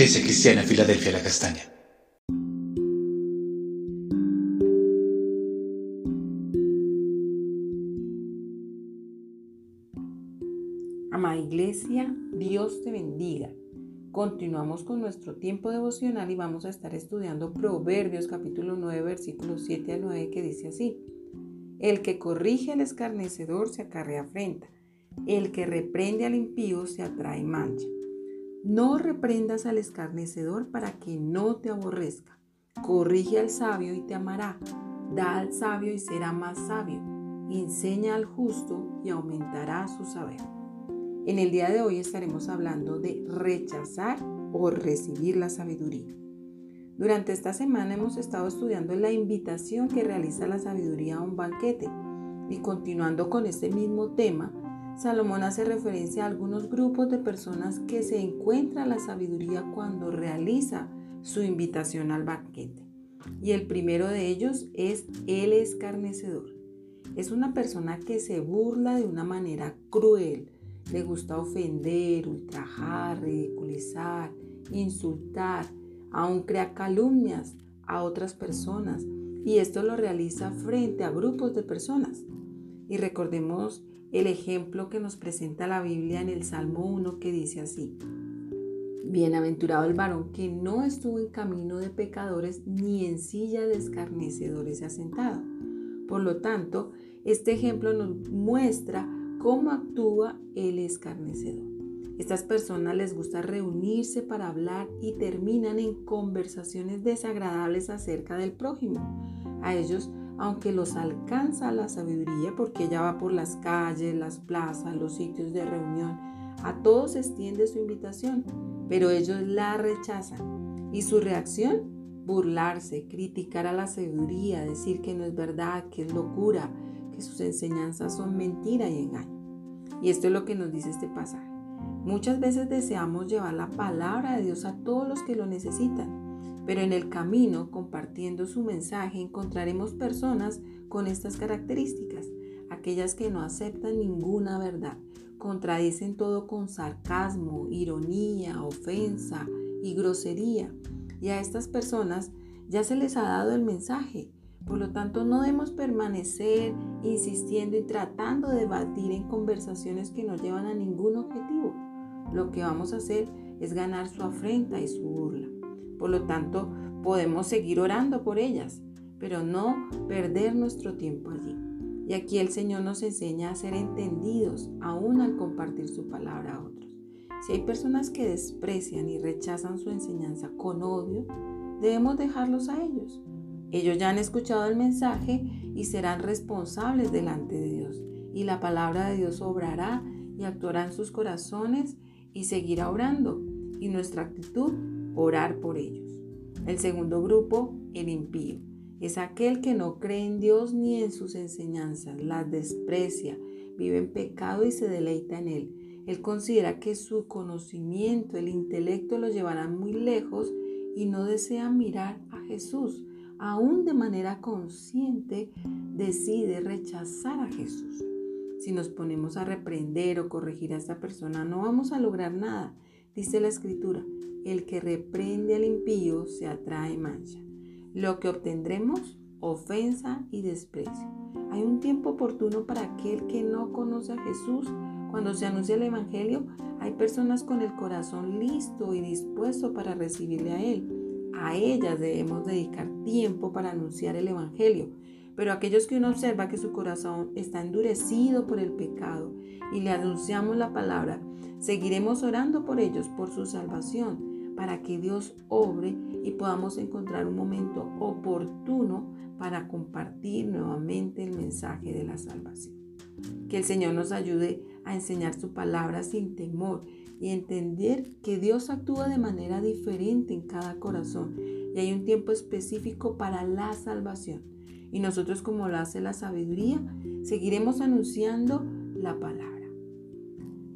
Iglesia Cristiana Filadelfia La Castaña. Amada Iglesia, Dios te bendiga. Continuamos con nuestro tiempo devocional y vamos a estar estudiando Proverbios capítulo 9 versículos 7 al 9 que dice así. El que corrige al escarnecedor se acarrea afrenta, el que reprende al impío se atrae mancha. No reprendas al escarnecedor para que no te aborrezca. Corrige al sabio y te amará. Da al sabio y será más sabio. Enseña al justo y aumentará su saber. En el día de hoy estaremos hablando de rechazar o recibir la sabiduría. Durante esta semana hemos estado estudiando la invitación que realiza la sabiduría a un banquete y continuando con este mismo tema, Salomón hace referencia a algunos grupos de personas que se encuentra la sabiduría cuando realiza su invitación al banquete. Y el primero de ellos es el escarnecedor. Es una persona que se burla de una manera cruel. Le gusta ofender, ultrajar, ridiculizar, insultar, aún crea calumnias a otras personas. Y esto lo realiza frente a grupos de personas. Y recordemos el ejemplo que nos presenta la Biblia en el Salmo 1 que dice así. Bienaventurado el varón que no estuvo en camino de pecadores ni en silla de escarnecedores se ha sentado. Por lo tanto, este ejemplo nos muestra cómo actúa el escarnecedor. Estas personas les gusta reunirse para hablar y terminan en conversaciones desagradables acerca del prójimo. A ellos aunque los alcanza la sabiduría porque ella va por las calles, las plazas, los sitios de reunión, a todos extiende su invitación, pero ellos la rechazan. Y su reacción, burlarse, criticar a la sabiduría, decir que no es verdad, que es locura, que sus enseñanzas son mentira y engaño. Y esto es lo que nos dice este pasaje. Muchas veces deseamos llevar la palabra de Dios a todos los que lo necesitan, pero en el camino, compartiendo su mensaje, encontraremos personas con estas características, aquellas que no aceptan ninguna verdad, contradicen todo con sarcasmo, ironía, ofensa y grosería. Y a estas personas ya se les ha dado el mensaje. Por lo tanto, no debemos permanecer insistiendo y tratando de debatir en conversaciones que no llevan a ningún objetivo. Lo que vamos a hacer es ganar su afrenta y su burla. Por lo tanto, podemos seguir orando por ellas, pero no perder nuestro tiempo allí. Y aquí el Señor nos enseña a ser entendidos aún al compartir su palabra a otros. Si hay personas que desprecian y rechazan su enseñanza con odio, debemos dejarlos a ellos. Ellos ya han escuchado el mensaje y serán responsables delante de Dios. Y la palabra de Dios obrará y actuará en sus corazones y seguirá orando. Y nuestra actitud orar por ellos. El segundo grupo, el impío, es aquel que no cree en Dios ni en sus enseñanzas, las desprecia, vive en pecado y se deleita en él. Él considera que su conocimiento, el intelecto lo llevarán muy lejos y no desea mirar a Jesús. Aún de manera consciente decide rechazar a Jesús. Si nos ponemos a reprender o corregir a esta persona, no vamos a lograr nada. Dice la escritura, el que reprende al impío se atrae mancha. Lo que obtendremos, ofensa y desprecio. Hay un tiempo oportuno para aquel que no conoce a Jesús. Cuando se anuncia el Evangelio, hay personas con el corazón listo y dispuesto para recibirle a Él. A ellas debemos dedicar tiempo para anunciar el Evangelio. Pero aquellos que uno observa que su corazón está endurecido por el pecado y le anunciamos la palabra, seguiremos orando por ellos, por su salvación para que Dios obre y podamos encontrar un momento oportuno para compartir nuevamente el mensaje de la salvación. Que el Señor nos ayude a enseñar su palabra sin temor y entender que Dios actúa de manera diferente en cada corazón y hay un tiempo específico para la salvación. Y nosotros como lo hace la sabiduría, seguiremos anunciando la palabra.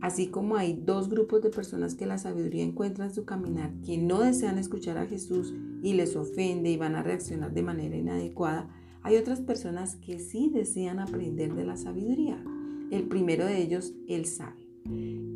Así como hay dos grupos de personas que la sabiduría encuentra en su caminar, que no desean escuchar a Jesús y les ofende y van a reaccionar de manera inadecuada, hay otras personas que sí desean aprender de la sabiduría. El primero de ellos, el sabio.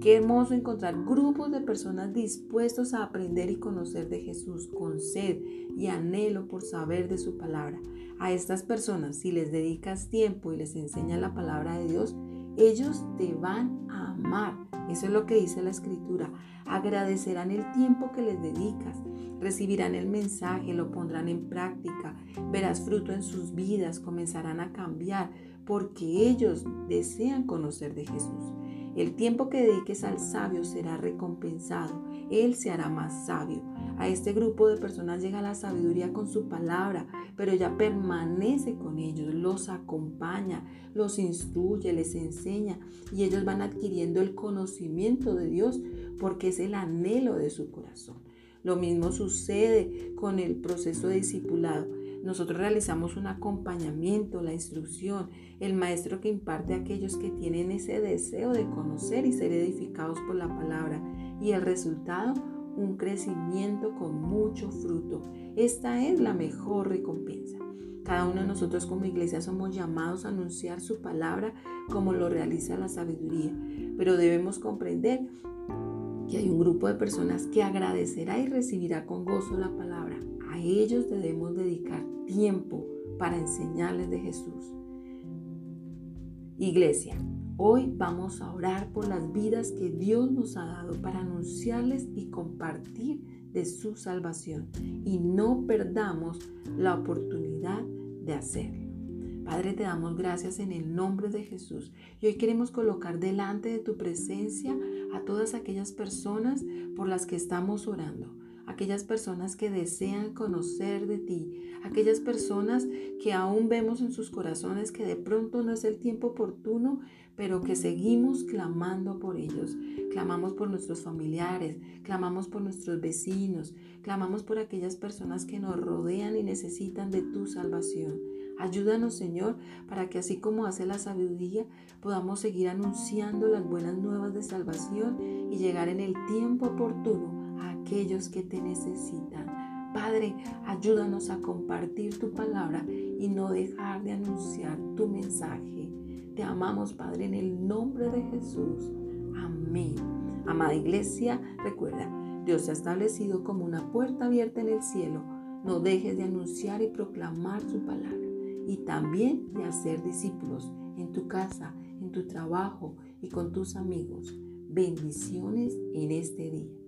Qué hermoso encontrar grupos de personas dispuestos a aprender y conocer de Jesús con sed y anhelo por saber de su palabra. A estas personas, si les dedicas tiempo y les enseñas la palabra de Dios, ellos te van a amar. Eso es lo que dice la escritura. Agradecerán el tiempo que les dedicas. Recibirán el mensaje, lo pondrán en práctica. Verás fruto en sus vidas, comenzarán a cambiar porque ellos desean conocer de Jesús. El tiempo que dediques al sabio será recompensado. Él se hará más sabio. A este grupo de personas llega la sabiduría con su palabra, pero ella permanece con ellos, los acompaña, los instruye, les enseña y ellos van adquiriendo el conocimiento de Dios porque es el anhelo de su corazón. Lo mismo sucede con el proceso de discipulado. Nosotros realizamos un acompañamiento, la instrucción, el maestro que imparte a aquellos que tienen ese deseo de conocer y ser edificados por la palabra. Y el resultado, un crecimiento con mucho fruto. Esta es la mejor recompensa. Cada uno de nosotros como iglesia somos llamados a anunciar su palabra como lo realiza la sabiduría, pero debemos comprender que hay un grupo de personas que agradecerá y recibirá con gozo la palabra a ellos debemos dedicar tiempo para enseñarles de Jesús. Iglesia, hoy vamos a orar por las vidas que Dios nos ha dado para anunciarles y compartir de su salvación. Y no perdamos la oportunidad de hacerlo. Padre, te damos gracias en el nombre de Jesús. Y hoy queremos colocar delante de tu presencia a todas aquellas personas por las que estamos orando aquellas personas que desean conocer de ti, aquellas personas que aún vemos en sus corazones que de pronto no es el tiempo oportuno, pero que seguimos clamando por ellos. Clamamos por nuestros familiares, clamamos por nuestros vecinos, clamamos por aquellas personas que nos rodean y necesitan de tu salvación. Ayúdanos, Señor, para que así como hace la sabiduría, podamos seguir anunciando las buenas nuevas de salvación y llegar en el tiempo oportuno aquellos que te necesitan. Padre, ayúdanos a compartir tu palabra y no dejar de anunciar tu mensaje. Te amamos, Padre, en el nombre de Jesús. Amén. Amada iglesia, recuerda, Dios se ha establecido como una puerta abierta en el cielo. No dejes de anunciar y proclamar su palabra y también de hacer discípulos en tu casa, en tu trabajo y con tus amigos. Bendiciones en este día.